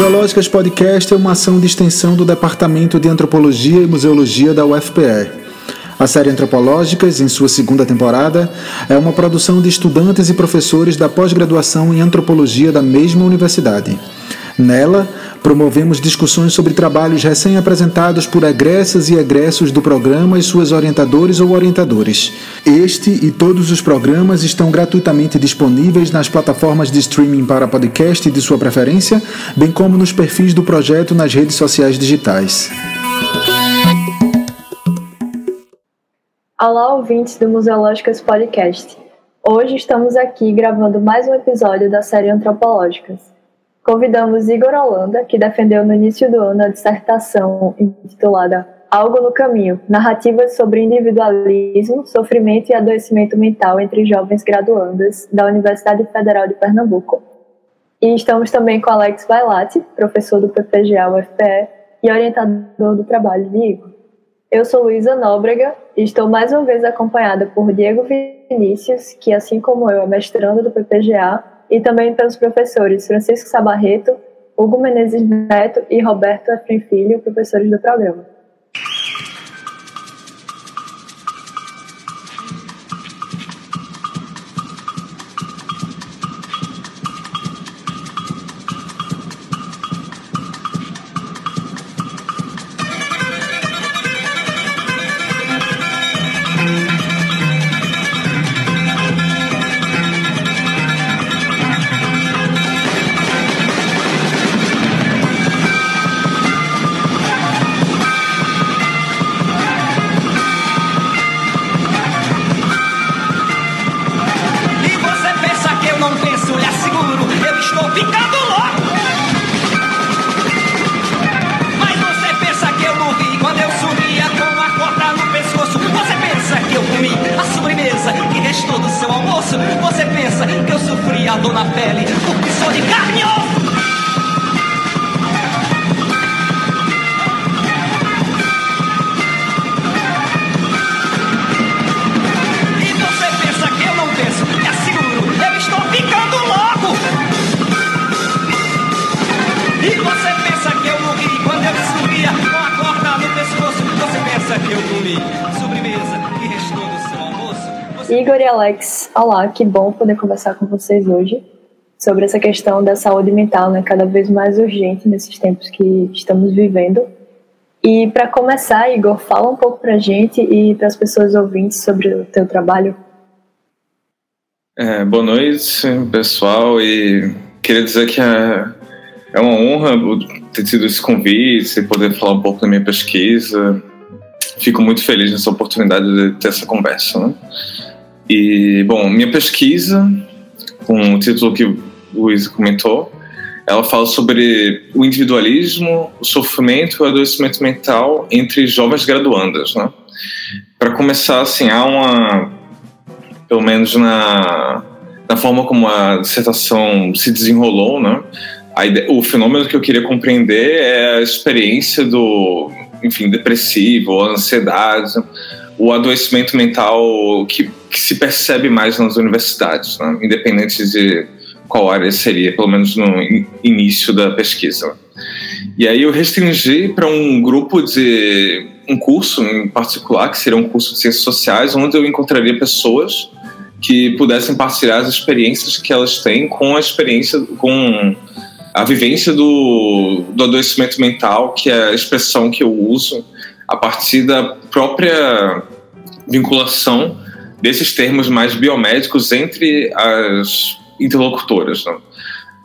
Museológicas Podcast é uma ação de extensão do Departamento de Antropologia e Museologia da UFPE. A série Antropológicas, em sua segunda temporada, é uma produção de estudantes e professores da pós-graduação em antropologia da mesma universidade. Nela, promovemos discussões sobre trabalhos recém-apresentados por egressas e egressos do programa e suas orientadores ou orientadores. Este e todos os programas estão gratuitamente disponíveis nas plataformas de streaming para podcast de sua preferência, bem como nos perfis do projeto nas redes sociais digitais. Olá, ouvintes do Museológicas Podcast. Hoje estamos aqui gravando mais um episódio da série Antropológicas. Convidamos Igor Holanda, que defendeu no início do ano a dissertação intitulada Algo no Caminho, narrativas sobre individualismo, sofrimento e adoecimento mental entre jovens graduandas da Universidade Federal de Pernambuco. E estamos também com Alex Bailati, professor do PPGA UFPE e orientador do trabalho de Igor. Eu sou Luísa Nóbrega e estou mais uma vez acompanhada por Diego Vinícius, que, assim como eu, é mestrando do PPGA e também pelos professores Francisco Sabarreto, Hugo Menezes Neto e Roberto Efrem Filho, professores do programa. Olá, que bom poder conversar com vocês hoje sobre essa questão da saúde mental, né, cada vez mais urgente nesses tempos que estamos vivendo. E para começar, Igor, fala um pouco para a gente e para as pessoas ouvintes sobre o teu trabalho. É, boa noite, pessoal, e queria dizer que é, é uma honra ter tido esse convite e poder falar um pouco da minha pesquisa. Fico muito feliz nessa oportunidade de ter essa conversa. Né? E, bom, minha pesquisa, com o título que o Luiz comentou, ela fala sobre o individualismo, o sofrimento e o adoecimento mental entre jovens graduandas, né? Para começar, assim, há uma, pelo menos na, na forma como a dissertação se desenrolou, né? Ideia, o fenômeno que eu queria compreender é a experiência do, enfim, depressivo, ansiedade, o adoecimento mental que, que se percebe mais nas universidades, né? independente de qual área seria, pelo menos no início da pesquisa. E aí eu restringi para um grupo de um curso em particular, que seria um curso de ciências sociais, onde eu encontraria pessoas que pudessem partilhar as experiências que elas têm com a experiência, com a vivência do, do adoecimento mental, que é a expressão que eu uso a partir da própria vinculação desses termos mais biomédicos entre as interlocutoras. Né?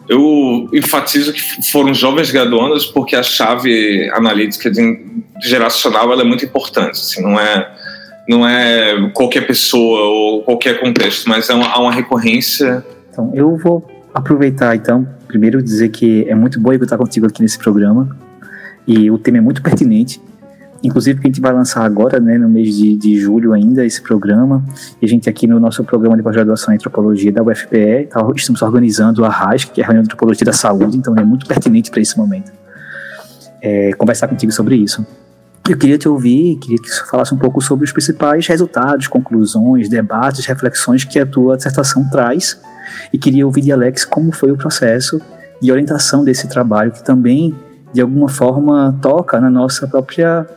Eu enfatizo que foram jovens graduandas porque a chave analítica de, geracional é muito importante. Assim, não é não é qualquer pessoa ou qualquer contexto, mas é uma, há uma recorrência. Então, eu vou aproveitar então primeiro dizer que é muito bom eu estar contigo aqui nesse programa e o tema é muito pertinente Inclusive, que a gente vai lançar agora, né, no mês de, de julho ainda, esse programa. E a gente aqui no nosso programa de pós-graduação em antropologia da UFPE, tá, estamos organizando a RASC, que é a Reunião de Antropologia da Saúde, então é muito pertinente para esse momento. É, conversar contigo sobre isso. Eu queria te ouvir, queria que você falasse um pouco sobre os principais resultados, conclusões, debates, reflexões que a tua dissertação traz. E queria ouvir de Alex como foi o processo de orientação desse trabalho, que também, de alguma forma, toca na nossa própria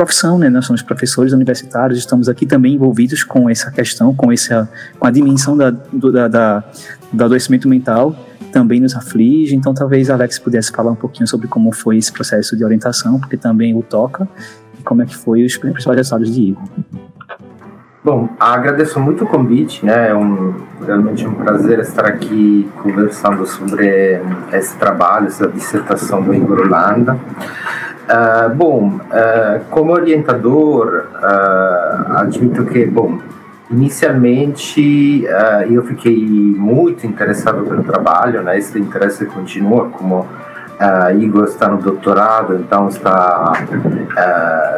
profissão, né? Nós somos professores universitários, estamos aqui também envolvidos com essa questão, com essa, com a dimensão da, do, da, da, do adoecimento mental, também nos aflige. Então, talvez Alex pudesse falar um pouquinho sobre como foi esse processo de orientação, porque também o toca, e como é que foi os principais resultados de Igor. Bom, agradeço muito o convite, né? É um, realmente um prazer estar aqui conversando sobre esse trabalho, essa dissertação do Igor Holanda. Uh, bom, uh, como orientador, uh, admito que, bom, inicialmente eu fiquei muito interessado pelo trabalho, né? Esse interesse continua, como Igor está no doutorado, então está,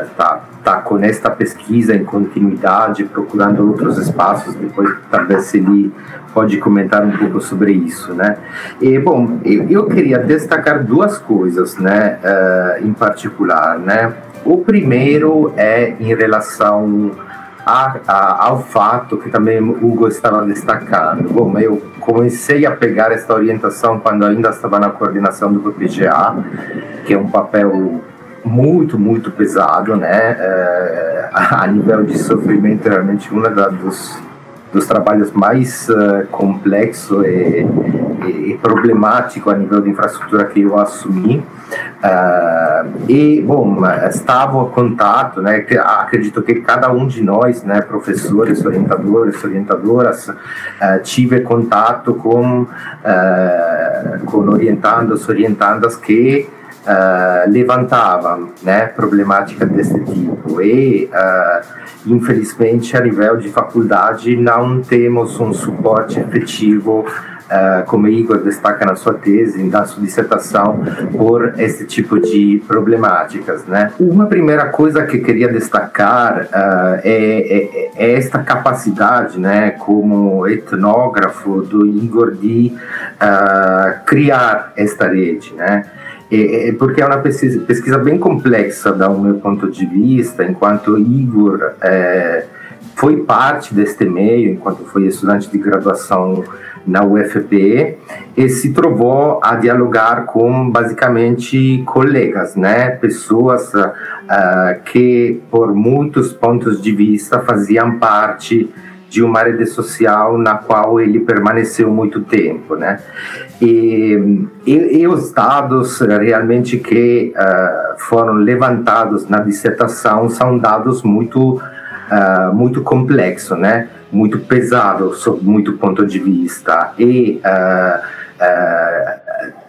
está está com esta pesquisa em continuidade, procurando outros espaços. Depois, talvez ele pode comentar um pouco sobre isso, né? E bom, eu, queria destacar duas coisas, né, uh, em particular, né? O primeiro é em relação a, a, ao fato que também o Hugo estava destacando. Bom, eu comecei a pegar esta orientação quando ainda estava na coordenação do PPGA, que é um papel muito, muito pesado, né? É, a nível de sofrimento, realmente, um dos, dos trabalhos mais uh, complexo e, e, e, problemático a nível de infraestrutura que eu assumi. Uh, e, bom, estava em contato, né? Que, acredito que cada um de nós, né, professores, orientadores, orientadoras, uh, tive contato com, com orientandos, orientandas que uh, levantavam né, problemática desse tipo e uh, infelizmente a nível de faculdade não temos um suporte efetivo Uh, como Igor destaca na sua tese, na sua dissertação, por esse tipo de problemáticas. Né? Uma primeira coisa que queria destacar uh, é, é, é, esta capacidade, né, como etnógrafo do Igor, de uh, criar esta rede. Né? É, é, porque é uma pesquisa, pesquisa bem complexa, do meu ponto de vista, enquanto Igor é, foi parte deste meio, enquanto foi estudante de graduação na UFPE, e se trovou a dialogar com basicamente colegas, né, pessoas uh, que por muitos pontos de vista faziam parte de uma rede social na qual ele permaneceu muito tempo, né? E, e, e os dados realmente que uh, foram levantados na dissertação são dados muito uh, muito complexos, né? Muito pesados sob muito ponto de vista e uh,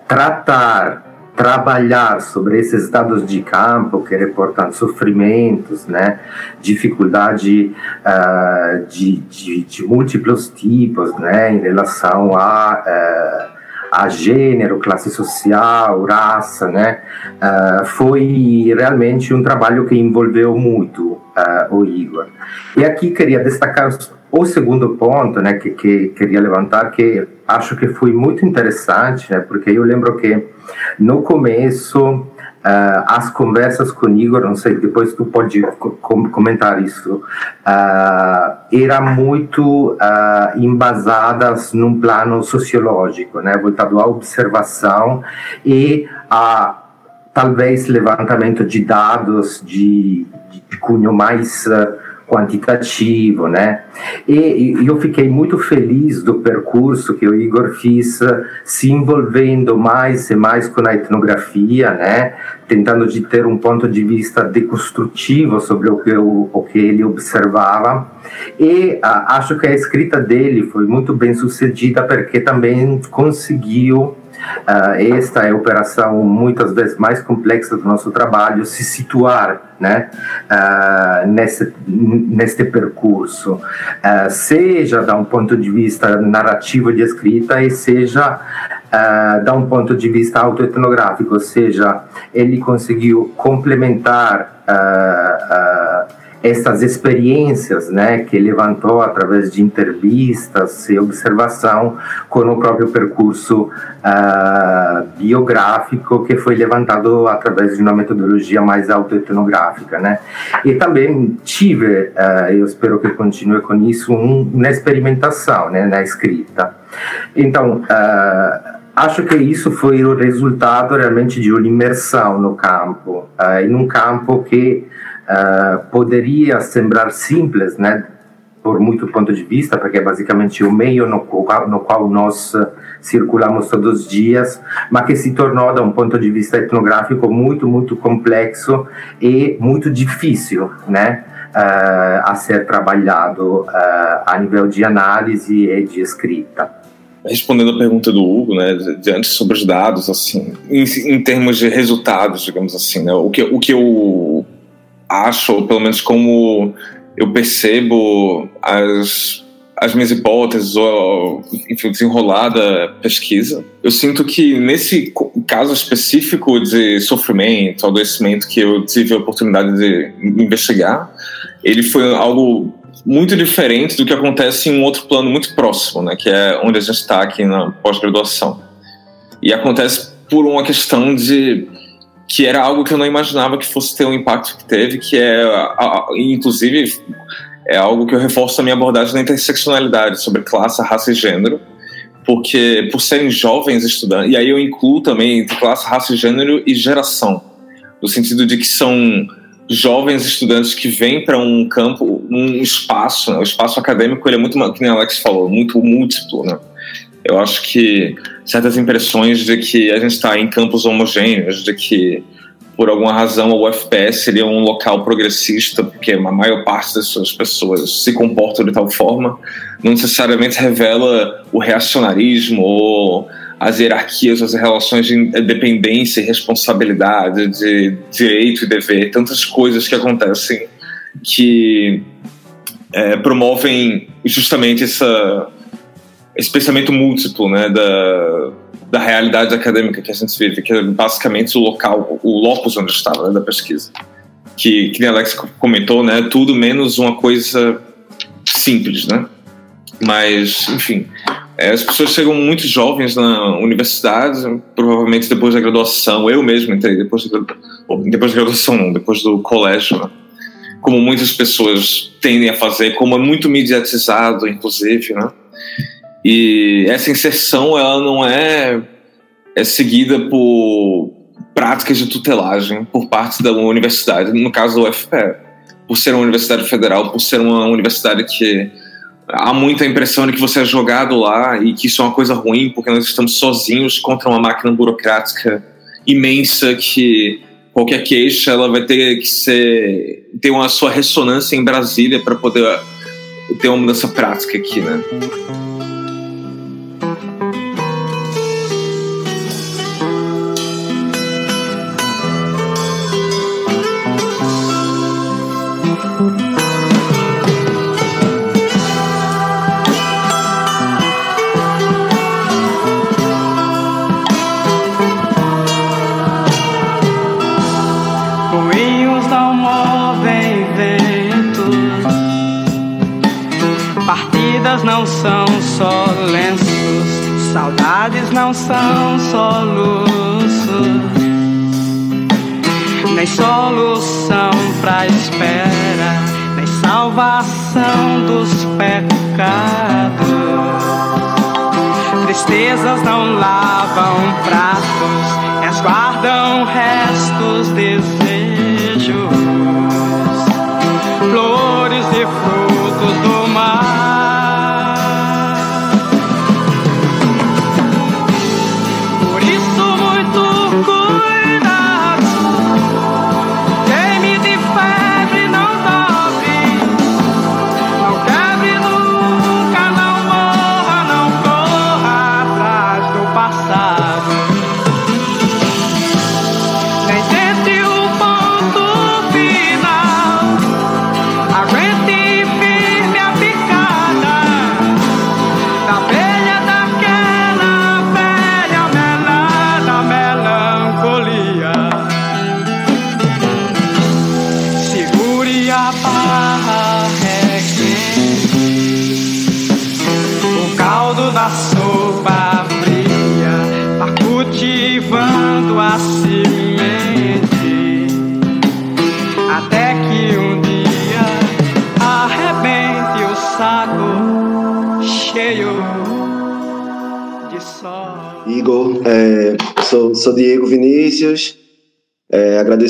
tratar trabalhar sobre esses dados de campo que reportam sofrimentos, né, dificuldade uh, de, de, de, múltiplos tipos, né, em relação a uh, a gênero, classe social, raça, né, uh, foi realmente um trabalho que envolveu muito o Igor. E aqui queria destacar o segundo ponto, né, que, que queria levantar, que acho que foi muito interessante, né, porque eu lembro que no começo Uh, as conversas com Igor, não sei, depois tu pode com comentar isso, uh, eram muito uh, embasadas num plano sociológico, né, voltado à observação e a talvez levantamento de dados de, de cunho mais uh, quantitativo, né? E, e, eu fiquei muito feliz do percurso que o Igor fez, se envolvendo mais e mais com a etnografia, né? Tentando de ter um ponto de vista deconstrutivo sobre o que, o, o que ele observava. E acho que a escrita dele foi muito bem sucedida porque também conseguiu Uh, esta é a operação muitas vezes mais complexa do nosso trabalho, se situar né, uh, nesse, neste percurso, uh, seja da um ponto de vista narrativo de escrita e seja uh, da um ponto de vista autoetnográfico, ou seja, ele conseguiu complementar essas experiências né, que levantou através de entrevistas e observação com o próprio percurso uh, biográfico que foi levantado através de uma metodologia mais autoetnográfica. Né? E também tive, uh, eu espero que continue com isso, um, uma experimentação né, na escrita. Então, uh, Acho que isso foi o resultado realmente de uma imersão no campo, uh, em um campo que uh, poderia sembrar simples, né, por muito ponto de vista, porque é basicamente o meio no qual, no qual nós circulamos todos os dias, mas que se tornou, da um ponto de vista etnográfico, muito, muito complexo e muito difícil, né? Uh, a ser trabalhado uh, a nível de análise e de escrita. Respondendo a pergunta do Hugo, né, diante sobre os dados, assim, em, em termos de resultados, digamos assim, né, o que, o que eu acho, ou pelo menos como eu percebo as as minhas hipóteses ou, enfim, desenrolada pesquisa. Eu sinto que nesse caso específico de sofrimento, adoecimento que eu tive a oportunidade de investigar, ele foi algo muito diferente do que acontece em um outro plano muito próximo, né, que é onde a gente está aqui na pós-graduação. E acontece por uma questão de que era algo que eu não imaginava que fosse ter o impacto que teve, que é, inclusive, é algo que eu reforço a minha abordagem na interseccionalidade sobre classe, raça e gênero, porque por serem jovens estudantes, e aí eu incluo também entre classe, raça e gênero e geração, no sentido de que são jovens estudantes que vêm para um campo, um espaço, né? o espaço acadêmico ele é muito, como a Alex falou, muito múltiplo, né? Eu acho que certas impressões de que a gente está em campos homogêneos, de que por alguma razão o UFPS seria um local progressista, porque a maior parte das suas pessoas se comportam de tal forma, não necessariamente revela o reacionarismo ou as hierarquias, as relações de dependência e responsabilidade, de direito e dever, tantas coisas que acontecem que é, promovem justamente essa, esse pensamento múltiplo né, da, da realidade acadêmica que a gente vive, que é basicamente o local, o locus onde estava né, da pesquisa. Que, que nem a Alex comentou, né, tudo menos uma coisa simples, né? Mas, enfim, é, as pessoas chegam muito jovens na universidade, provavelmente depois da graduação. Eu mesmo entrei depois da, depois da graduação, não, depois do colégio, né? como muitas pessoas tendem a fazer, como é muito mediatizado, inclusive, né? E essa inserção ela não é, é seguida por práticas de tutelagem por parte da universidade, no caso do UFPE, por ser uma universidade federal, por ser uma universidade que há muita impressão de que você é jogado lá e que isso é uma coisa ruim, porque nós estamos sozinhos contra uma máquina burocrática imensa que qualquer queixa ela vai ter que ser ter uma sua ressonância em Brasília para poder ter uma mudança prática aqui, né? São soluços, nem solução pra espera, nem salvação dos pecados. Tristezas não lavam pratos, resguardam restos desejos, flores e frutos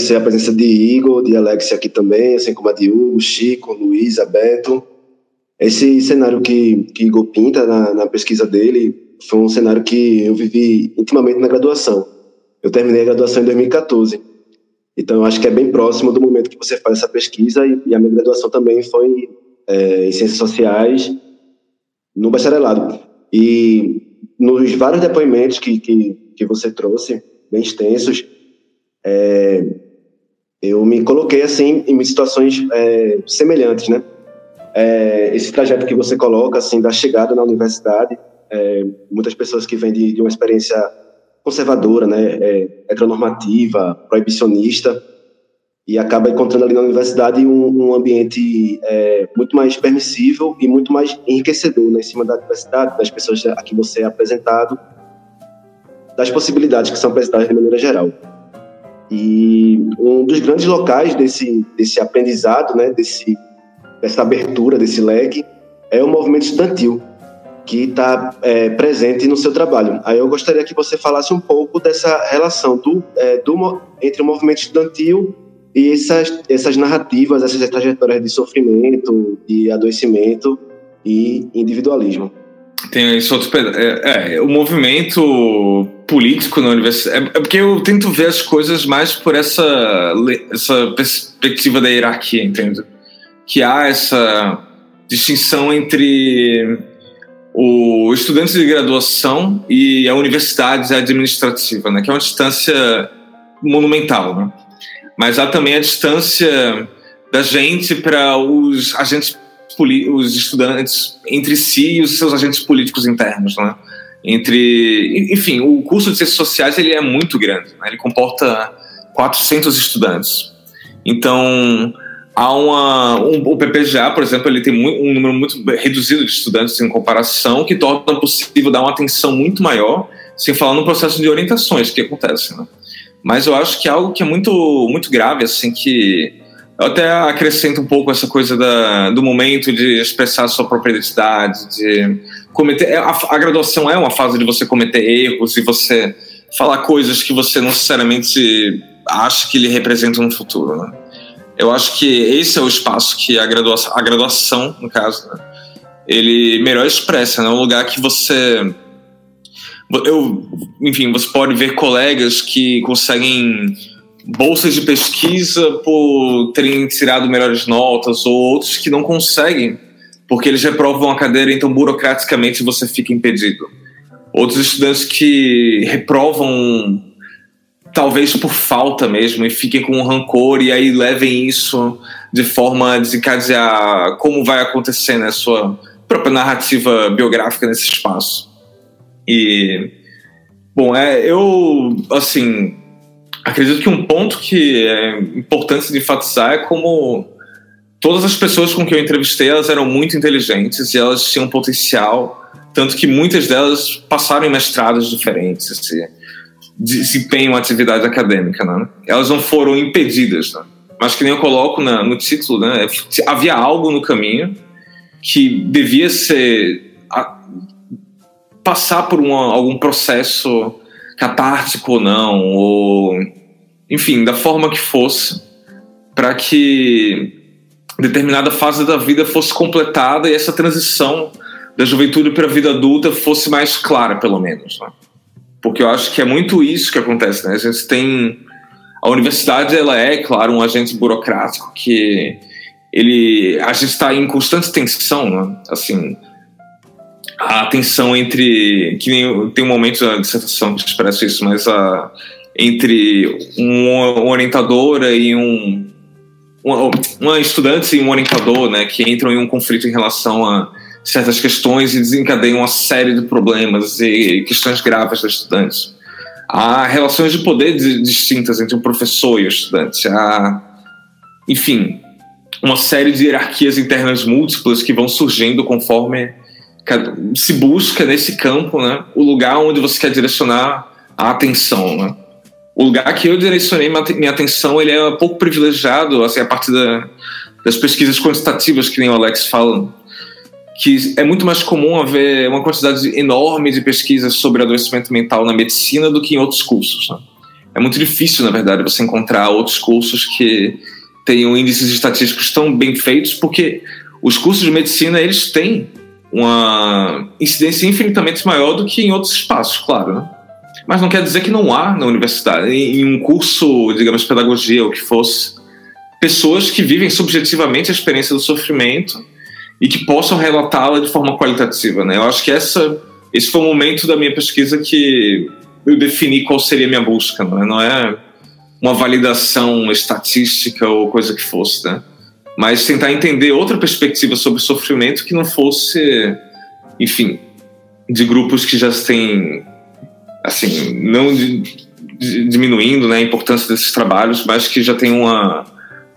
agradecer a presença de Igor, de Alex aqui também, assim como a de Hugo, Chico, Luiz, Beto. Esse cenário que, que Igor pinta na, na pesquisa dele foi um cenário que eu vivi intimamente na graduação. Eu terminei a graduação em 2014. Então, eu acho que é bem próximo do momento que você faz essa pesquisa e, e a minha graduação também foi é, em Ciências Sociais no bacharelado. E nos vários depoimentos que, que, que você trouxe, bem extensos, é, eu me coloquei assim em situações é, semelhantes, né? É, esse trajeto que você coloca assim da chegada na universidade, é, muitas pessoas que vêm de, de uma experiência conservadora, né, é, heteronormativa, proibicionista, e acaba encontrando ali na universidade um, um ambiente é, muito mais permissível e muito mais enriquecedor né, em cima da diversidade, das pessoas a que você é apresentado, das possibilidades que são apresentadas de maneira geral. E um dos grandes locais desse, desse aprendizado, né, desse, dessa abertura, desse leque, é o movimento estudantil, que está é, presente no seu trabalho. Aí eu gostaria que você falasse um pouco dessa relação do, é, do, entre o movimento estudantil e essas, essas narrativas, essas trajetórias de sofrimento, de adoecimento e individualismo. Tem esse outro. É, é, o movimento político na universidade. É, é, porque eu tento ver as coisas mais por essa, essa perspectiva da hierarquia, entende? Que há essa distinção entre o estudante de graduação e a universidade administrativa, né? Que é uma distância monumental, né? mas há também a distância da gente para os agentes os estudantes entre si e os seus agentes políticos internos, né? Entre, enfim, o curso de ciências sociais ele é muito grande, né? ele comporta 400 estudantes. Então, há uma, um, o PPGA, por exemplo, ele tem um número muito reduzido de estudantes em comparação, que torna possível dar uma atenção muito maior, sem falar no processo de orientações que acontece, né? Mas eu acho que é algo que é muito, muito grave, assim, que eu até acrescento um pouco essa coisa da, do momento de expressar sua própria identidade, de cometer. É, a, a, graduação é uma fase de você cometer erros e você falar coisas que você não necessariamente acha que lhe representam no futuro. Né? Eu acho que esse é o espaço que a graduação, a graduação no caso, né? ele melhor expressa, né? um lugar que você eu, enfim, você pode ver colegas que conseguem bolsas de pesquisa por terem tirado melhores notas, ou outros que não conseguem, porque eles reprovam a cadeira, então burocraticamente você fica impedido. Outros estudantes que reprovam talvez por falta mesmo e fiquem com rancor e aí levem isso de forma a desencadear como vai acontecer na né, sua própria narrativa biográfica nesse espaço. E, bom, é, eu, assim, acredito que um ponto que é importante de enfatizar é como todas as pessoas com que eu entrevistei, elas eram muito inteligentes e elas tinham potencial, tanto que muitas delas passaram em mestrados diferentes, assim, desempenham atividade acadêmica, né? Elas não foram impedidas, né? Mas que nem eu coloco na, no título, né? Havia algo no caminho que devia ser passar por uma, algum processo catártico ou não, ou enfim, da forma que fosse, para que determinada fase da vida fosse completada e essa transição da juventude para a vida adulta fosse mais clara, pelo menos. Né? Porque eu acho que é muito isso que acontece. Né? A gente tem. A universidade, ela é, claro, um agente burocrático que ele. A gente está em constante tensão, né? Assim, a tensão entre. que nem, tem um momento da dissertação que expressa isso, mas a, entre um, orientadora e um. Uma, uma estudante e um orientador, né, que entram em um conflito em relação a certas questões e desencadeiam uma série de problemas e questões graves dos estudantes. Há relações de poder distintas entre o professor e o estudante. Há, enfim, uma série de hierarquias internas múltiplas que vão surgindo conforme se busca nesse campo né, o lugar onde você quer direcionar a atenção. Né? O lugar que eu direcionei minha atenção ele é pouco privilegiado assim, a partir da, das pesquisas quantitativas que nem o Alex fala. que é muito mais comum haver uma quantidade enorme de pesquisas sobre adoecimento mental na medicina do que em outros cursos. Né? É muito difícil, na verdade, você encontrar outros cursos que tenham índices estatísticos tão bem feitos, porque os cursos de medicina eles têm uma incidência infinitamente maior do que em outros espaços, claro. Né? Mas não quer dizer que não há na universidade, em um curso, digamos, pedagogia ou que fosse, pessoas que vivem subjetivamente a experiência do sofrimento e que possam relatá-la de forma qualitativa. Né? Eu acho que essa, esse foi o momento da minha pesquisa que eu defini qual seria a minha busca. Né? Não é uma validação estatística ou coisa que fosse, né? Mas tentar entender outra perspectiva sobre sofrimento que não fosse, enfim, de grupos que já têm, assim, não de, de, diminuindo né, a importância desses trabalhos, mas que já tem uma,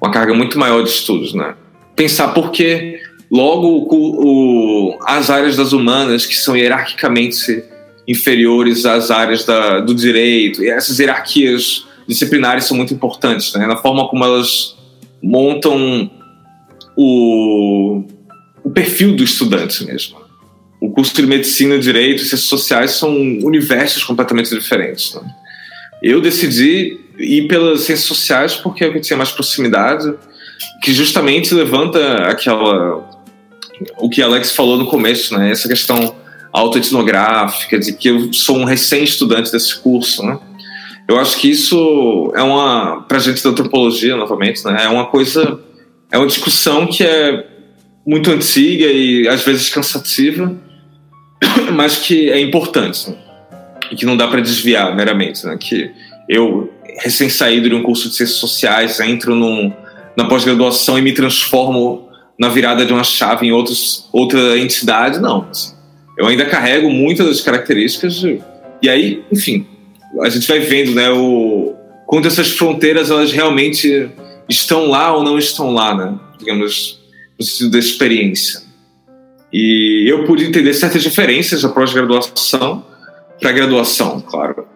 uma carga muito maior de estudos, né? Pensar por que Logo, o, o, as áreas das humanas, que são hierarquicamente inferiores às áreas da, do direito, e essas hierarquias disciplinares são muito importantes, né? na forma como elas montam o, o perfil do estudante mesmo. O curso de medicina, direito e ciências sociais são universos completamente diferentes. Né? Eu decidi ir pelas ciências sociais porque é o que tinha mais proximidade, que justamente levanta aquela o que Alex falou no começo, né? Essa questão autoetnográfica, de que eu sou um recém-estudante desse curso, né? Eu acho que isso é uma, para gente da antropologia, novamente, né? É uma coisa, é uma discussão que é muito antiga e às vezes cansativa, mas que é importante né? e que não dá para desviar meramente, né? Que eu recém-saído de um curso de ciências sociais entro num, na pós-graduação e me transformo na virada de uma chave em outros, outra entidade, não. Eu ainda carrego muitas das características de, e aí, enfim, a gente vai vendo, né, o quanto essas fronteiras elas realmente estão lá ou não estão lá, né? Digamos, no sentido da experiência. E eu pude entender certas diferenças da pós-graduação para a graduação, claro,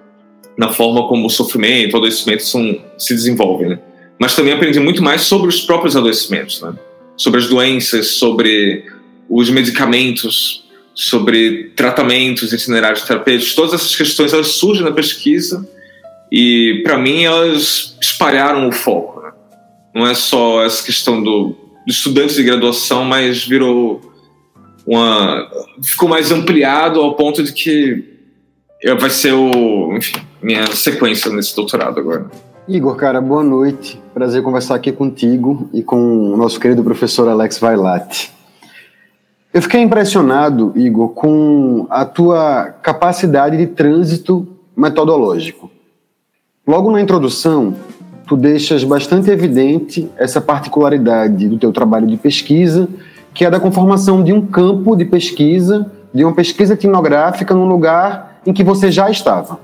na forma como o sofrimento, o adoecimento são, se desenvolvem, né? Mas também aprendi muito mais sobre os próprios adoecimentos, né? sobre as doenças, sobre os medicamentos, sobre tratamentos, itinerários terapêuticos, todas essas questões elas surgem na pesquisa e para mim elas espalharam o foco. Não é só essa questão do, estudantes de graduação, mas virou uma ficou mais ampliado ao ponto de que vai ser o, enfim, minha sequência nesse doutorado agora. Igor, cara, boa noite. Prazer conversar aqui contigo e com o nosso querido professor Alex Vailate. Eu fiquei impressionado, Igor, com a tua capacidade de trânsito metodológico. Logo na introdução, tu deixas bastante evidente essa particularidade do teu trabalho de pesquisa, que é da conformação de um campo de pesquisa, de uma pesquisa etnográfica num lugar em que você já estava.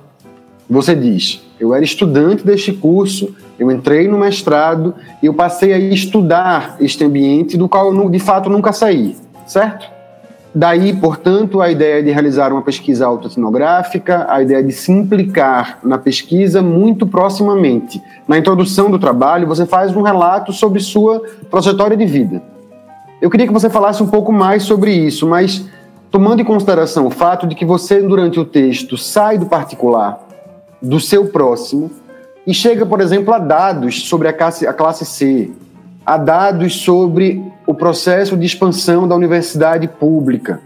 Você diz: eu era estudante deste curso, eu entrei no mestrado eu passei a estudar este ambiente do qual eu de fato nunca saí, certo? Daí, portanto, a ideia de realizar uma pesquisa autoetnográfica, a ideia de se implicar na pesquisa muito proximamente. Na introdução do trabalho, você faz um relato sobre sua trajetória de vida. Eu queria que você falasse um pouco mais sobre isso, mas tomando em consideração o fato de que você, durante o texto, sai do particular do seu próximo e chega, por exemplo, a dados sobre a classe, a classe C, a dados sobre o processo de expansão da universidade pública.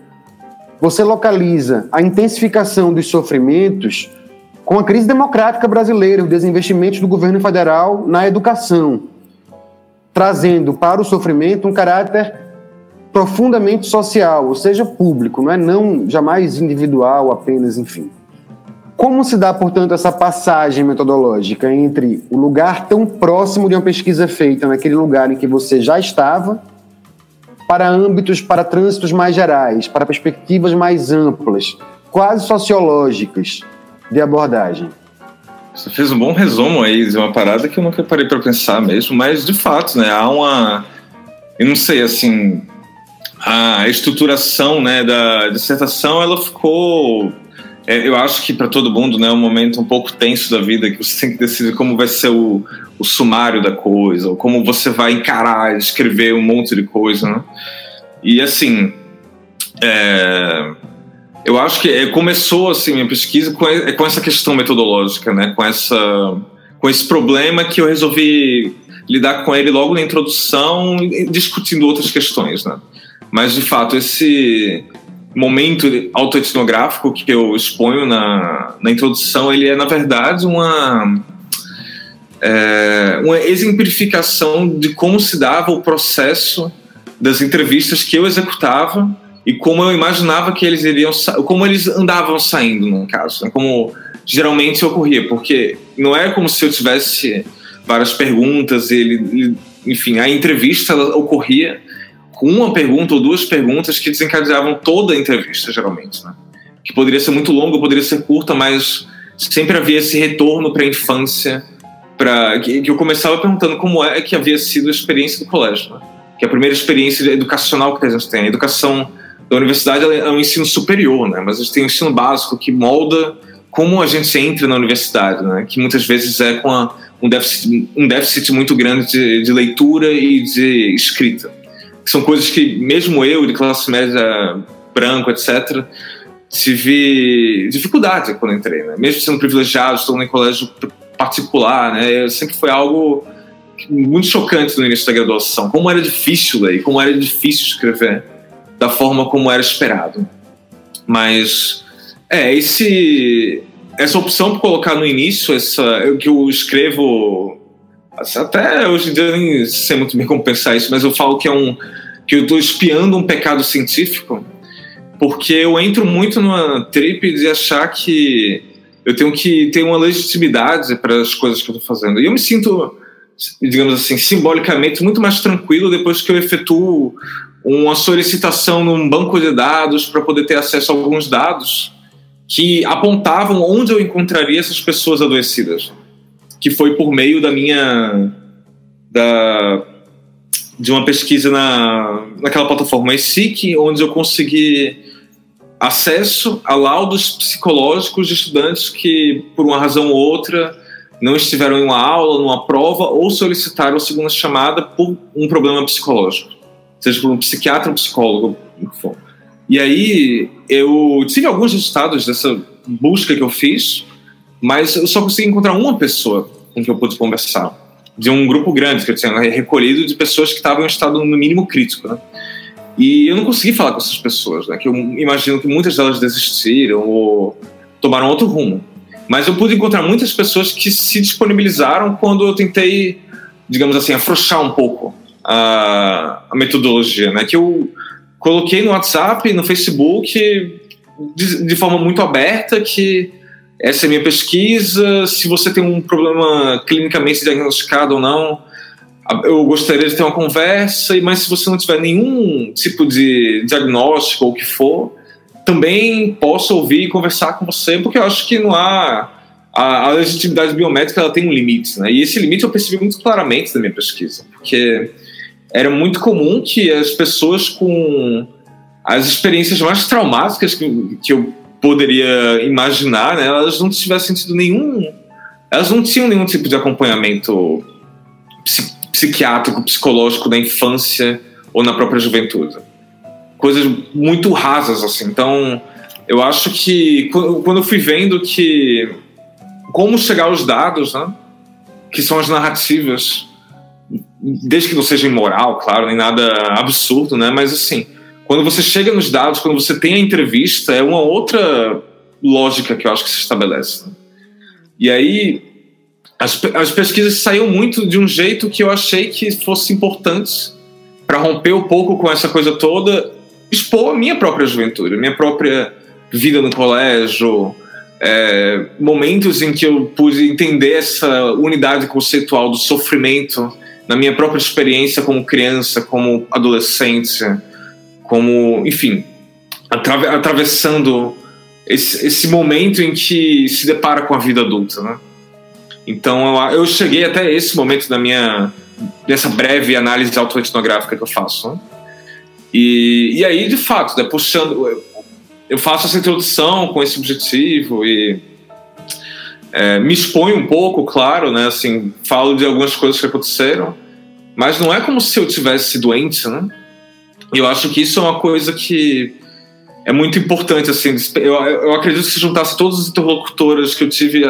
Você localiza a intensificação dos sofrimentos com a crise democrática brasileira, os desinvestimentos do governo federal na educação, trazendo para o sofrimento um caráter profundamente social, ou seja, público, não é não jamais individual apenas, enfim. Como se dá, portanto, essa passagem metodológica entre o lugar tão próximo de uma pesquisa feita naquele lugar em que você já estava, para âmbitos, para trânsitos mais gerais, para perspectivas mais amplas, quase sociológicas de abordagem? Você fez um bom resumo aí de uma parada que eu nunca parei para pensar mesmo, mas de fato, né, há uma, eu não sei, assim, a estruturação, né, da dissertação, ela ficou eu acho que para todo mundo né, é um momento um pouco tenso da vida que você tem que decidir como vai ser o, o sumário da coisa, ou como você vai encarar, escrever um monte de coisa, né? E assim, é, eu acho que é, começou assim minha pesquisa com, é, com essa questão metodológica, né? Com essa com esse problema que eu resolvi lidar com ele logo na introdução, discutindo outras questões, né? Mas de fato esse momento autoetnográfico que eu exponho na, na introdução, ele é na verdade uma é, uma exemplificação de como se dava o processo das entrevistas que eu executava e como eu imaginava que eles iriam, como eles andavam saindo, no caso, né? como geralmente ocorria, porque não é como se eu tivesse várias perguntas, ele, enfim, a entrevista ocorria uma pergunta ou duas perguntas que desencadeavam toda a entrevista, geralmente, né? Que poderia ser muito longa, poderia ser curta, mas sempre havia esse retorno para a infância, para que, que, eu começava perguntando como é que havia sido a experiência do colégio, né? que é a primeira experiência educacional que a gente tem. A educação da universidade é um ensino superior, né? Mas a gente tem um ensino básico que molda como a gente entra na universidade, né? Que muitas vezes é com a, um, déficit, um déficit muito grande de, de leitura e de escrita. São coisas que mesmo eu, de classe média branco, etc., tive dificuldade quando entrei, né? Mesmo sendo privilegiado, estou em colégio particular, né? Sempre foi algo muito chocante no início da graduação. Como era difícil ler, como era difícil escrever da forma como era esperado. Mas é esse essa opção por colocar no início essa que eu escrevo até hoje em dia nem sei muito bem como pensar isso, mas eu falo que é um que eu estou espiando um pecado científico, porque eu entro muito numa trip de achar que eu tenho que ter uma legitimidade para as coisas que eu estou fazendo. E eu me sinto, digamos assim, simbolicamente muito mais tranquilo depois que eu efetuo uma solicitação num banco de dados para poder ter acesso a alguns dados que apontavam onde eu encontraria essas pessoas adoecidas, que foi por meio da minha da de uma pesquisa na naquela plataforma ESIC, onde eu consegui acesso a laudos psicológicos de estudantes que por uma razão ou outra não estiveram em uma aula, numa prova ou solicitaram a segunda chamada por um problema psicológico seja por um psiquiatra ou psicólogo. E aí eu tive alguns resultados dessa busca que eu fiz, mas eu só consegui encontrar uma pessoa com que eu pude conversar, de um grupo grande que eu tinha recolhido de pessoas que estavam em estado no mínimo crítico, né? E eu não consegui falar com essas pessoas, né? Que eu imagino que muitas delas desistiram ou tomaram outro rumo. Mas eu pude encontrar muitas pessoas que se disponibilizaram quando eu tentei, digamos assim, afrouxar um pouco a, a metodologia, né? Que eu coloquei no WhatsApp, no Facebook, de, de, forma muito aberta, que essa é a minha pesquisa, se você tem um problema clinicamente diagnosticado ou não, eu gostaria de ter uma conversa, mas se você não tiver nenhum tipo de diagnóstico ou o que for, também posso ouvir e conversar com você, porque eu acho que não há a, a legitimidade biométrica ela tem um limite, né? E esse limite eu percebi muito claramente na minha pesquisa, porque era muito comum que as pessoas com as experiências mais traumáticas que, que eu poderia imaginar, né, elas não tivessem tido nenhum. Elas não tinham nenhum tipo de acompanhamento psiquiátrico, psicológico na infância ou na própria juventude. Coisas muito rasas, assim. Então, eu acho que quando eu fui vendo que. Como chegar aos dados, né? Que são as narrativas desde que não seja imoral, claro, nem nada absurdo, né? Mas assim, quando você chega nos dados, quando você tem a entrevista, é uma outra lógica que eu acho que se estabelece. Né? E aí, as, as pesquisas saíram muito de um jeito que eu achei que fosse importante para romper um pouco com essa coisa toda, expor a minha própria juventude, a minha própria vida no colégio, é, momentos em que eu pude entender essa unidade conceitual do sofrimento na minha própria experiência como criança, como adolescente, como, enfim, atrave atravessando esse, esse, momento em que se depara com a vida adulta, né? Então eu, eu cheguei até esse momento da minha dessa breve análise autoetnográfica que eu faço. Né? E, e aí, de fato, né, puxando, eu faço essa introdução com esse objetivo e é, me exponho um pouco, claro, né? Assim, falo de algumas coisas que aconteceram, mas não é como se eu tivesse doente, né? E eu acho que isso é uma coisa que é muito importante, assim, eu, eu acredito que se juntasse todos os interlocutores que eu tive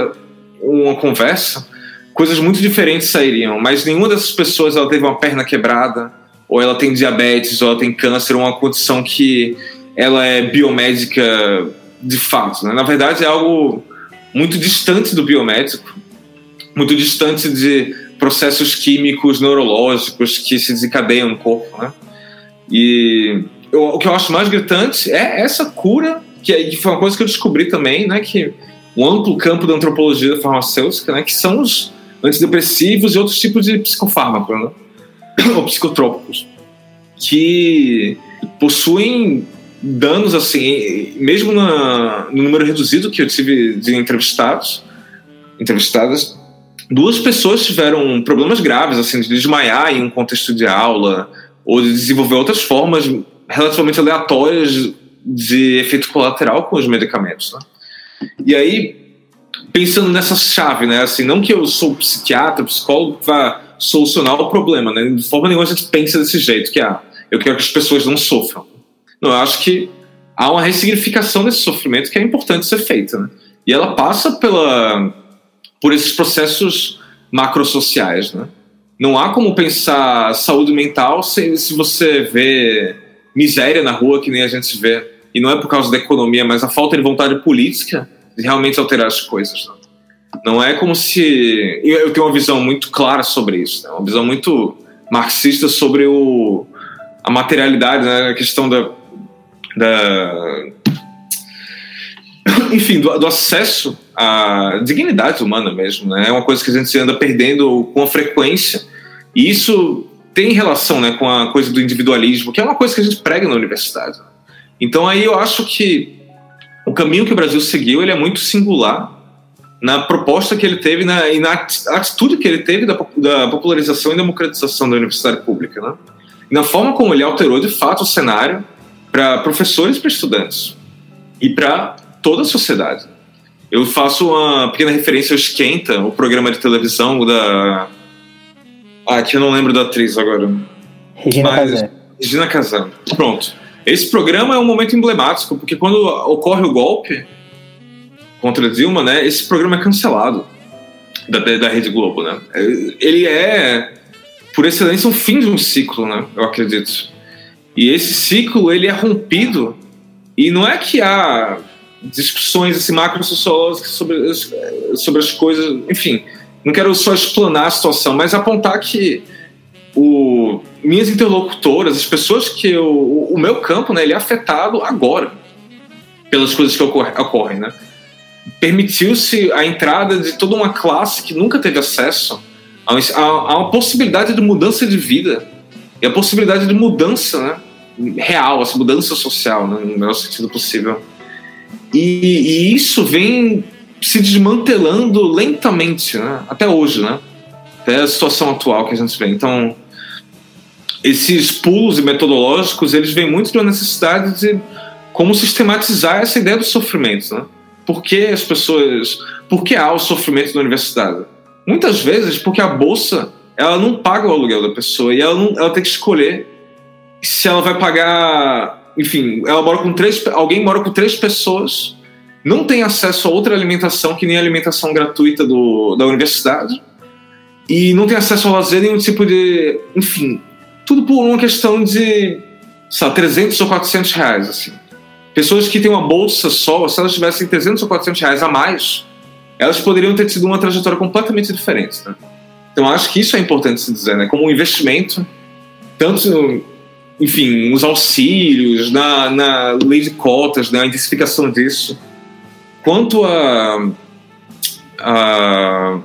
uma conversa, coisas muito diferentes sairiam, mas nenhuma dessas pessoas ela teve uma perna quebrada, ou ela tem diabetes, ou ela tem câncer, uma condição que ela é biomédica de fato. Né? Na verdade, é algo muito distante do biomédico, muito distante de processos químicos neurológicos que se desencadeiam no corpo. Né? E eu, o que eu acho mais gritante é essa cura, que, que foi uma coisa que eu descobri também, né? que o amplo campo da antropologia farmacêutica, né? que são os antidepressivos e outros tipos de psicofármacos, né? ou psicotrópicos, que possuem danos assim, mesmo na, no número reduzido que eu tive de entrevistados, entrevistadas, duas pessoas tiveram problemas graves, assim, de desmaiar em um contexto de aula ou de desenvolver outras formas relativamente aleatórias de efeito colateral com os medicamentos. Né? E aí, pensando nessa chave, né, assim, não que eu sou psiquiatra, psicólogo, vá solucionar o problema, né? De forma nenhuma a gente pensa desse jeito, que ah, eu quero que as pessoas não sofram. Não, eu acho que há uma ressignificação desse sofrimento que é importante ser feita, né? E ela passa pela por esses processos macrosociais, né? Não há como pensar saúde mental se, se você vê miséria na rua que nem a gente vê. E não é por causa da economia, mas a falta de vontade política de realmente alterar as coisas. Né? Não é como se. Eu tenho uma visão muito clara sobre isso, né? uma visão muito marxista sobre o, a materialidade, né? a questão da. da enfim, do, do, acesso à dignidade humana mesmo. Né? É uma coisa que a gente anda perdendo com frequência. E isso tem relação né, com a coisa do individualismo, que é uma coisa que a gente prega na universidade. Então aí eu acho que o caminho que o Brasil seguiu ele é muito singular na proposta que ele teve na, e na atitude que ele teve da, da popularização e democratização da universidade pública, né? E na forma como ele alterou de fato o cenário para professores e para estudantes e para toda a sociedade. Eu faço uma pequena referência ao Esquenta, o programa de televisão da. Ah, que eu não lembro da atriz agora. Regina Casé. Regina Casé. Pronto. Esse programa é um momento emblemático, porque quando ocorre o golpe, contra Dilma, né, esse programa é cancelado da, da Rede Globo, né? Ele é, por excelência, um fim de um ciclo, né? Eu acredito. E esse ciclo, ele é rompido e não é que há discussões assim, macro-sociológicas sobre, sobre as coisas, enfim, não quero só explanar a situação, mas apontar que o, minhas interlocutoras, as pessoas que eu, o, o meu campo, né, ele é afetado agora pelas coisas que ocorrem, ocorrem né? permitiu-se a entrada de toda uma classe que nunca teve acesso a, a, a, uma possibilidade de mudança de vida e a possibilidade de mudança né, real, essa mudança social, né, no melhor sentido possível. E, e, isso vem se desmantelando lentamente, né, até hoje, né, até a situação atual que a gente vê. Então, esses pulos metodológicos, eles vêm muito uma necessidade de como sistematizar essa ideia do sofrimento, né? Por que as pessoas. Por que há o sofrimento na universidade? Muitas vezes porque a bolsa ela não paga o aluguel da pessoa e ela, não, ela tem que escolher se ela vai pagar. Enfim, ela mora com três. Alguém mora com três pessoas, não tem acesso a outra alimentação que nem a alimentação gratuita do, da universidade e não tem acesso ao lazer nenhum tipo de. Enfim, tudo por uma questão de. Sabe, 300 ou 400 reais, assim. Pessoas que têm uma bolsa só, se elas tivessem 300 ou 400 reais a mais, elas poderiam ter tido uma trajetória completamente diferente. Né? Então, acho que isso é importante se dizer, né? Como um investimento, tanto, enfim, os auxílios, na, na lei de cotas, na intensificação disso, quanto a, a,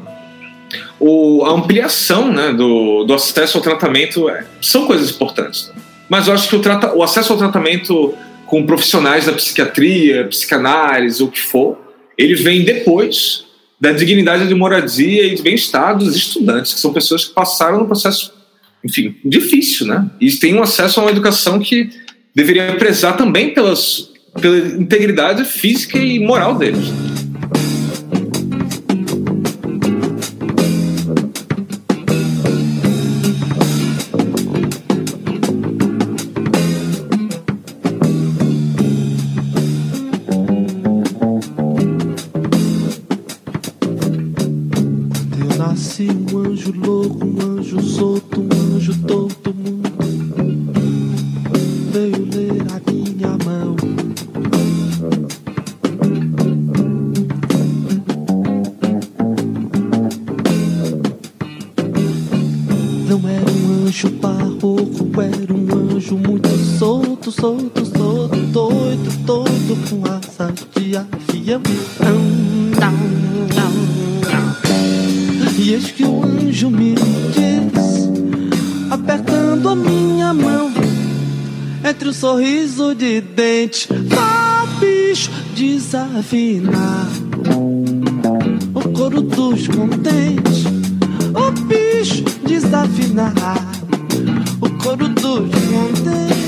a ampliação né, do, do acesso ao tratamento, é, são coisas importantes. Mas eu acho que o, trata, o acesso ao tratamento com profissionais da psiquiatria, psicanálise, o que for, ele vem depois da dignidade de moradia e de bem-estar dos estudantes, que são pessoas que passaram no processo, enfim, difícil, né? E têm um acesso a uma educação que deveria prezar também pelas, pela integridade física e moral deles. Dos contentes, o bicho desafinado, o coro dos contentes.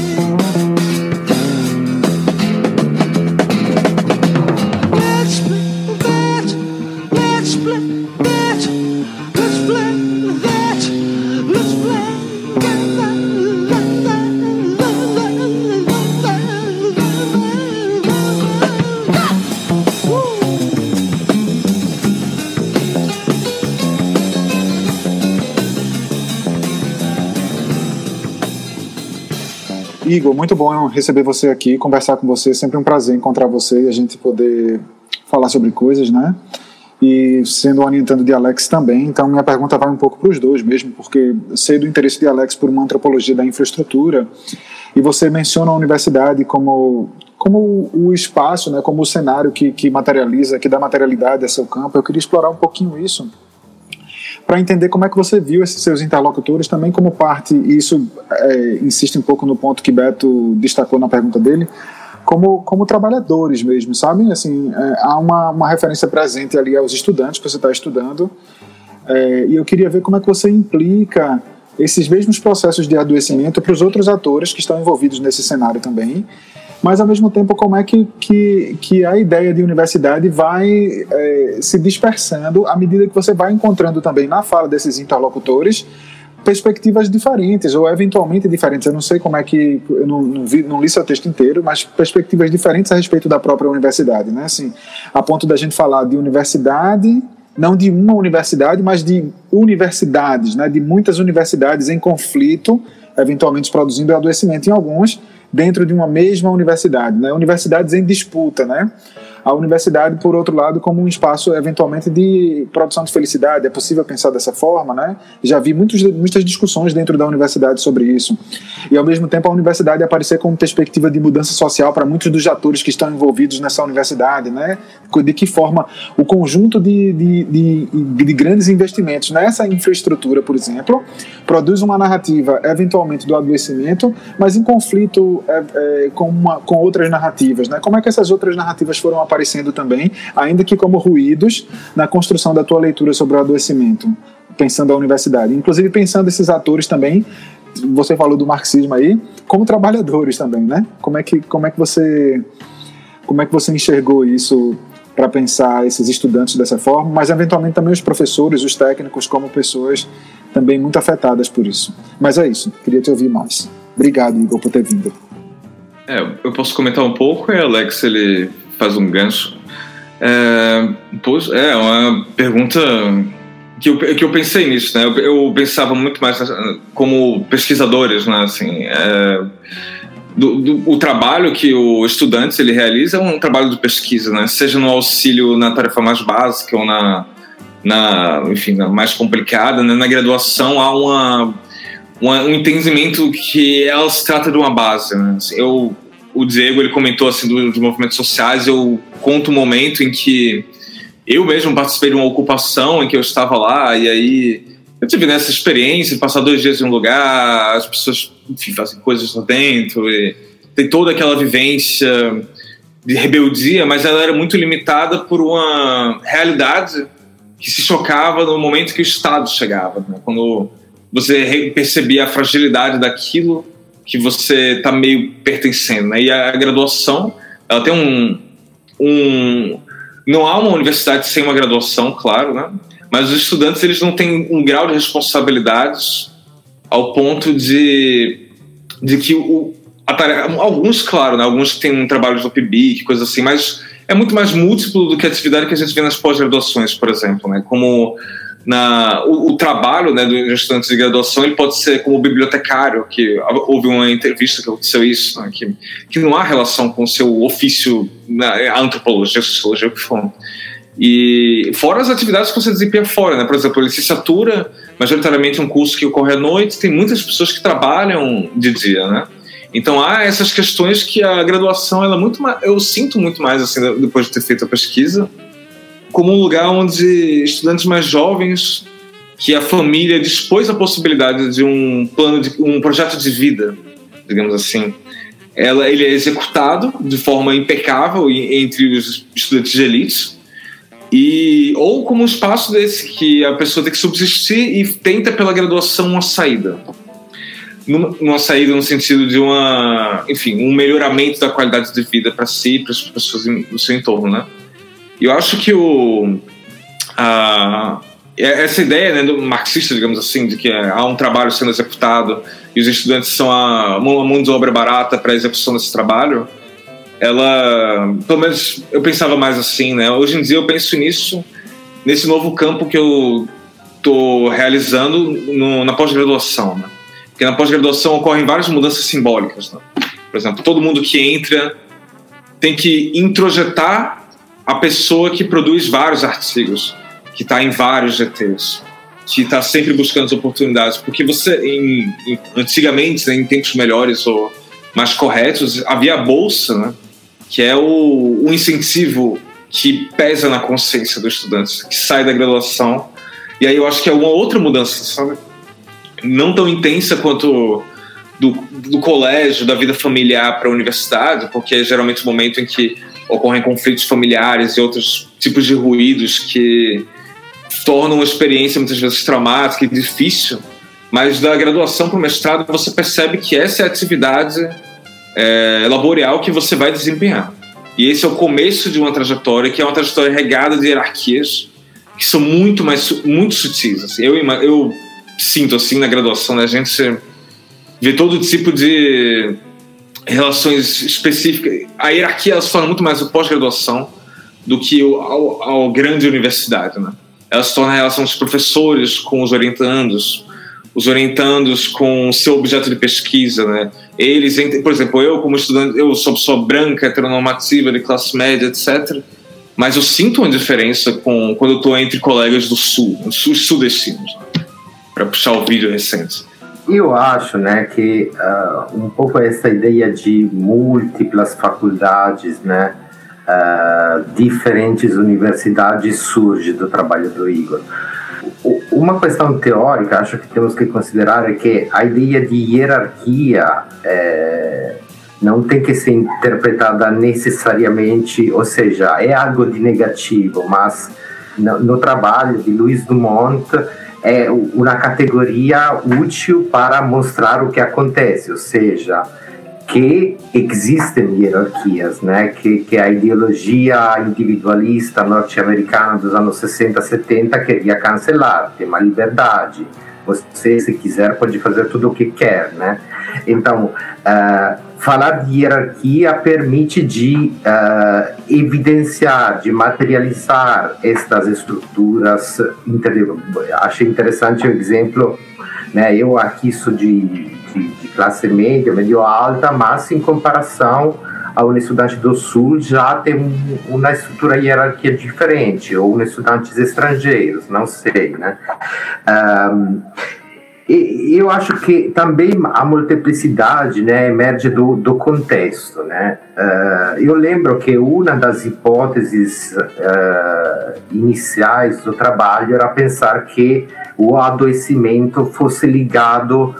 Muito bom receber você aqui, conversar com você. Sempre um prazer encontrar você e a gente poder falar sobre coisas, né? E sendo orientando de Alex também, então minha pergunta vai um pouco para os dois mesmo, porque sei do interesse de Alex por uma antropologia da infraestrutura e você menciona a universidade como como o espaço, né, como o cenário que, que materializa, que dá materialidade a seu campo. Eu queria explorar um pouquinho isso para entender como é que você viu esses seus interlocutores também como parte, e isso é, insiste um pouco no ponto que Beto destacou na pergunta dele, como, como trabalhadores mesmo, sabe? Assim, é, há uma, uma referência presente ali aos estudantes que você está estudando, é, e eu queria ver como é que você implica esses mesmos processos de adoecimento para os outros atores que estão envolvidos nesse cenário também, mas ao mesmo tempo como é que, que, que a ideia de universidade vai é, se dispersando à medida que você vai encontrando também na fala desses interlocutores perspectivas diferentes ou eventualmente diferentes. Eu não sei como é que eu não, não, vi, não li seu texto inteiro, mas perspectivas diferentes a respeito da própria universidade, né? Assim, a ponto da gente falar de universidade, não de uma universidade, mas de universidades, né? De muitas universidades em conflito, eventualmente produzindo adoecimento em algumas dentro de uma mesma universidade, né? Universidades em disputa, né? A universidade, por outro lado, como um espaço eventualmente de produção de felicidade, é possível pensar dessa forma, né? Já vi muitos, muitas discussões dentro da universidade sobre isso. E ao mesmo tempo a universidade aparecer como perspectiva de mudança social para muitos dos atores que estão envolvidos nessa universidade, né? De que forma o conjunto de, de, de, de grandes investimentos nessa infraestrutura, por exemplo, produz uma narrativa eventualmente do adoecimento, mas em conflito é, é, com, uma, com outras narrativas, né? Como é que essas outras narrativas foram aparecendo também, ainda que como ruídos na construção da tua leitura sobre o adoecimento, pensando a universidade, inclusive pensando esses atores também. Você falou do marxismo aí, como trabalhadores também, né? Como é que como é que você como é que você enxergou isso para pensar esses estudantes dessa forma, mas eventualmente também os professores, os técnicos como pessoas também muito afetadas por isso. Mas é isso, queria te ouvir mais. Obrigado, Igor, por ter vindo. É, eu posso comentar um pouco, e Alex ele faz um gancho. É, pois, é uma pergunta que eu, que eu pensei nisso, né? Eu, eu pensava muito mais como pesquisadores, né? Assim, é, do, do, o trabalho que o estudante ele realiza é um trabalho de pesquisa, né? Seja no auxílio na tarefa mais básica ou na, na enfim, na mais complicada, né? Na graduação há uma, uma, um entendimento que ela se trata de uma base, né? Assim, eu o Diego ele comentou assim dos do movimentos sociais. Eu conto um momento em que eu mesmo participei de uma ocupação em que eu estava lá e aí eu tive nessa experiência de passar dois dias em um lugar, as pessoas enfim, fazem coisas lá dentro e tem toda aquela vivência de rebeldia, mas ela era muito limitada por uma realidade que se chocava no momento que o Estado chegava, né? quando você percebia a fragilidade daquilo que você está meio pertencendo. Né? E a graduação, ela tem um, um. Não há uma universidade sem uma graduação, claro, né? mas os estudantes eles não têm um grau de responsabilidades ao ponto de, de que o, tarefa, alguns, claro, né? alguns que têm um trabalho de OPBIC, coisa assim, mas é muito mais múltiplo do que a atividade que a gente vê nas pós-graduações, por exemplo, né? como na o, o, trabalho né, do estudante de graduação ele pode ser como bibliotecário, que houve uma entrevista que aconteceu isso, né, que, que não há relação com o seu ofício na né, antropologia, sociologia, o que for. E fora as atividades que você desempenha fora, né? Por exemplo, a licenciatura, majoritariamente um curso que ocorre à noite, tem muitas pessoas que trabalham de dia, né? Então há essas questões que a graduação ela é muito mais, eu sinto muito mais assim depois de ter feito a pesquisa, como um lugar onde estudantes mais jovens que a família dispôs a possibilidade de um plano de um projeto de vida, digamos assim, ela ele é executado de forma impecável entre os estudantes de elite e ou como um espaço desse que a pessoa tem que subsistir e tenta pela graduação uma saída. Numa saída no sentido de uma enfim um melhoramento da qualidade de vida para si e para as pessoas no seu entorno né eu acho que o a, é, essa ideia né, do marxista digamos assim de que há um trabalho sendo executado e os estudantes são a mão de obra barata para a execução desse trabalho ela, pelo menos eu pensava mais assim, né? Hoje em dia eu penso nisso, nesse novo campo que eu estou realizando no, na pós-graduação, né? Porque na pós-graduação ocorrem várias mudanças simbólicas, né? Por exemplo, todo mundo que entra tem que introjetar a pessoa que produz vários artigos, que está em vários GTs, que está sempre buscando as oportunidades, porque você, em, em, antigamente, né, em tempos melhores ou mais corretos, havia a bolsa, né? que é o, o incentivo que pesa na consciência do estudante, que sai da graduação. E aí eu acho que é uma outra mudança, sabe? Não tão intensa quanto do, do colégio, da vida familiar para a universidade, porque é geralmente o momento em que ocorrem conflitos familiares e outros tipos de ruídos que tornam a experiência muitas vezes traumática e difícil. Mas da graduação para o mestrado você percebe que essa é a atividade é, laboral que você vai desempenhar. E esse é o começo de uma trajetória que é uma trajetória regada de hierarquias que são muito mais muito sutis. Assim. Eu, eu sinto assim na graduação, né, a gente vê todo tipo de relações específicas. A hierarquia ela se torna muito mais o pós-graduação do que o, a, grande universidade, né? Ela se torna a relação dos professores com os orientandos, os orientandos com o seu objeto de pesquisa, né? Eles, por exemplo, eu como estudante, eu sou pessoa branca, heteronormativa, de classe média, etc. Mas eu sinto uma diferença com quando eu estou entre colegas do sul, os sudestinos, né? para puxar o vídeo recente. Eu acho, né, que uh, um pouco essa ideia de múltiplas faculdades, né, uh, diferentes universidades surge do trabalho do Igor. Uma questão teórica, acho que temos que considerar é que a ideia de hierarquia é, não tem que ser interpretada necessariamente, ou seja, é algo de negativo, mas no, no trabalho de Luiz Dumont é uma categoria útil para mostrar o que acontece, ou seja, que existem hierarquias, né? que, que a ideologia individualista norte-americana dos anos 60, 70 queria cancelar, tem uma liberdade. Você, se quiser, pode fazer tudo o que quer, né? Então, uh, falar de hierarquia permite de uh, evidenciar, de materializar estas estruturas. Achei interessante o exemplo, né? Eu aqui sou de de, de classe média, médio alta, mas em comparação a estudante do Sul já tem uma estrutura hierárquica diferente, ou estudantes estrangeiros, não sei, né? Um, e eu acho que também a multiplicidade né, emerge do, do contexto. Né? Uh, eu lembro que uma das hipóteses uh, iniciais do trabalho era pensar que o adoecimento fosse ligado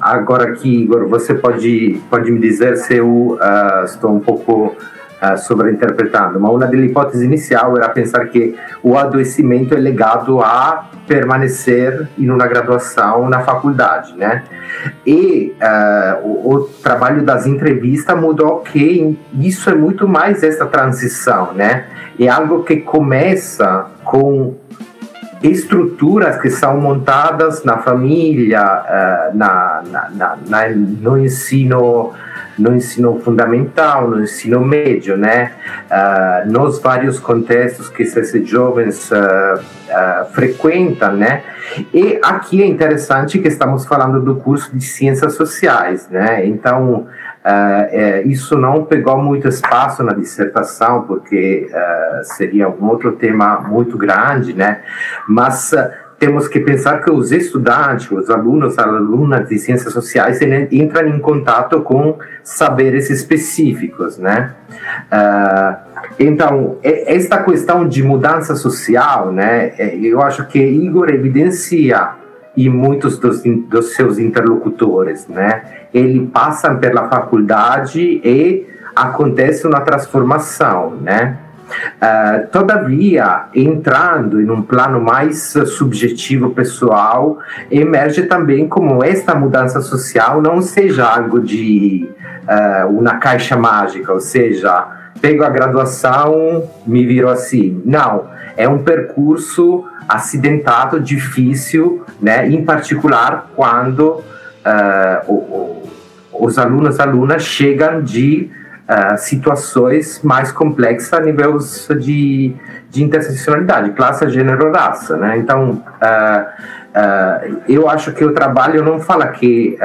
agora aqui, Igor, você pode, pode me dizer se eu uh, estou um pouco uh, sobreinterpretando, mas uma das hipóteses inicial era pensar que o adoecimento é ligado a permanecer em uma graduação na faculdade, né? E uh, o, o, trabalho das entrevistas mudou que isso é muito mais essa transição, né? É algo que começa com estruturas que são montadas na família, uh, na, na, na, no ensino no ensino fundamental, no ensino médio, né? Uh, nos vários contextos que esses jovens uh, uh, frequentam, né? E aqui é interessante que estamos falando do curso de ciências sociais, né? Então é, isso não pegou muito espaço na dissertação porque seria um outro tema muito grande, né? Mas temos que pensar que os estudantes, os alunos, alunas de ciências sociais entram em contato com saberes específicos, né? Uh, então, esta questão de mudança social, né? É, eu acho que Igor evidencia e muitos dos, dos seus interlocutores, né? Ele passa pela faculdade e acontece uma transformação, né? Uh, todavia, entrando em um plano mais subjetivo, pessoal, emerge também como esta mudança social não seja algo de uh, uma caixa mágica, ou seja, pego a graduação, me viro assim. Não, é um percurso acidentado, difícil, né? em particular quando uh, o, o, os alunos alunas chegam de uh, situações mais complexas a nível de, de interseccionalidade, classe, gênero, raça, né? Então, uh, eu acho que o trabalho não fala que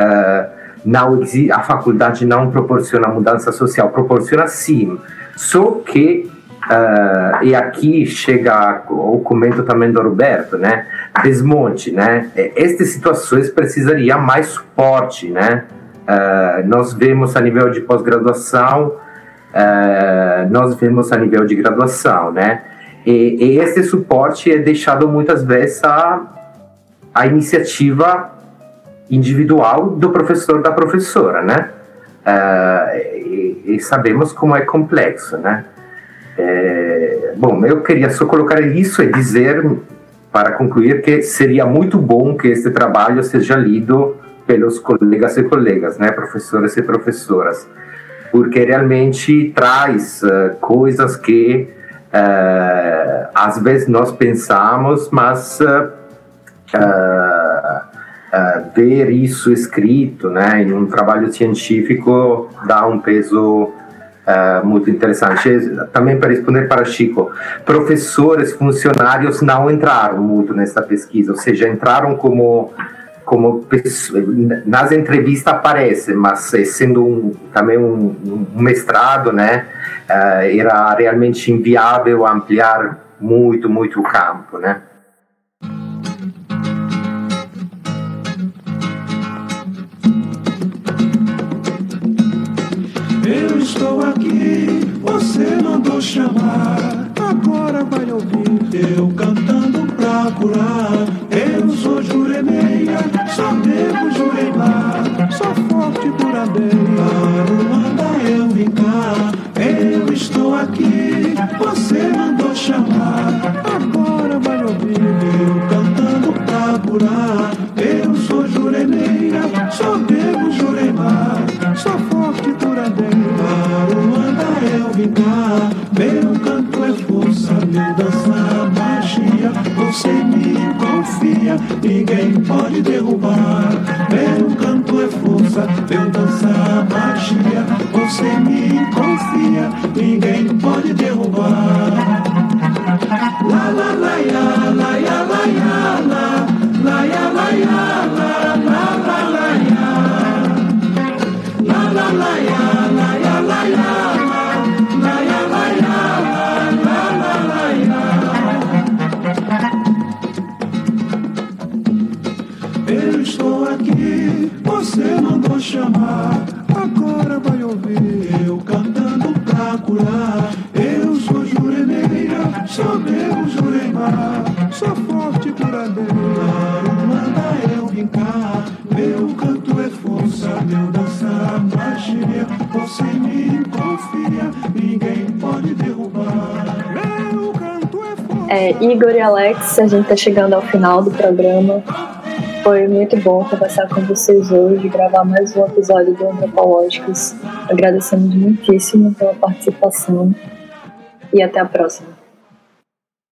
não a faculdade não proporciona mudança social, proporciona sim, só que Uh, e aqui chega o comento também do Roberto, né? Desmonte, né? Estas situações precisariam mais suporte, né? Uh, nós vemos a nível de pós-graduação, uh, nós vemos a nível de graduação, né? E, e, esse suporte é deixado muitas vezes a, a iniciativa individual do professor da professora, né? E, e, sabemos como é complexo, né? É, bom, eu queria só colocar isso e dizer, para concluir, que seria muito bom que este trabalho seja lido pelos colegas e colegas, né, professores e professoras, porque realmente traz uh, coisas que uh, às vezes nós pensamos, mas uh, ver isso escrito, né, em um trabalho científico dá um peso muito interessante. Também para responder para Chico, professores, funcionários não entraram muito nessa pesquisa, ou seja, entraram como como nas entrevistas aparece, mas eh, sendo um, também um, um, mestrado, né, uh, era realmente inviável ampliar muito, muito o campo, né. Eu estou aqui, você mandou chamar, agora vai ouvir eu cantando pra curar. Eu sou Juremeia, só devo Juremar, sou forte duradeira. Aruanda eu vim cá, eu estou aqui, você mandou chamar, agora vai ouvir eu cantando pra curar. Ninguém pode derrubar. Meu canto é força, meu dançar magia, você me confia, ninguém Igor e Alex, a gente tá chegando ao final do programa. Foi muito bom conversar com vocês hoje, gravar mais um episódio do Antropológicos. Agradecemos muitíssimo pela participação e até a próxima.